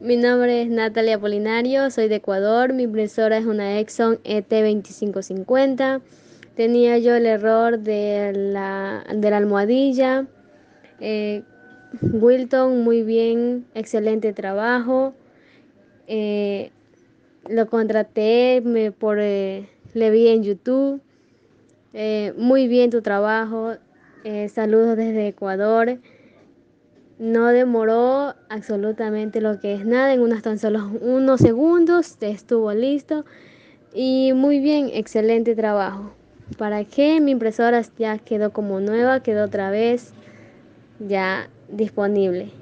Mi nombre es Natalia Apolinario, soy de Ecuador. Mi impresora es una Exxon ET2550. Tenía yo el error de la, de la almohadilla. Eh, Wilton, muy bien, excelente trabajo. Eh, lo contraté me, por, eh, le vi en YouTube. Eh, muy bien tu trabajo. Eh, saludos desde Ecuador. No demoró absolutamente lo que es nada, en unos tan solo unos segundos estuvo listo. Y muy bien, excelente trabajo. ¿Para qué? Mi impresora ya quedó como nueva, quedó otra vez ya disponible.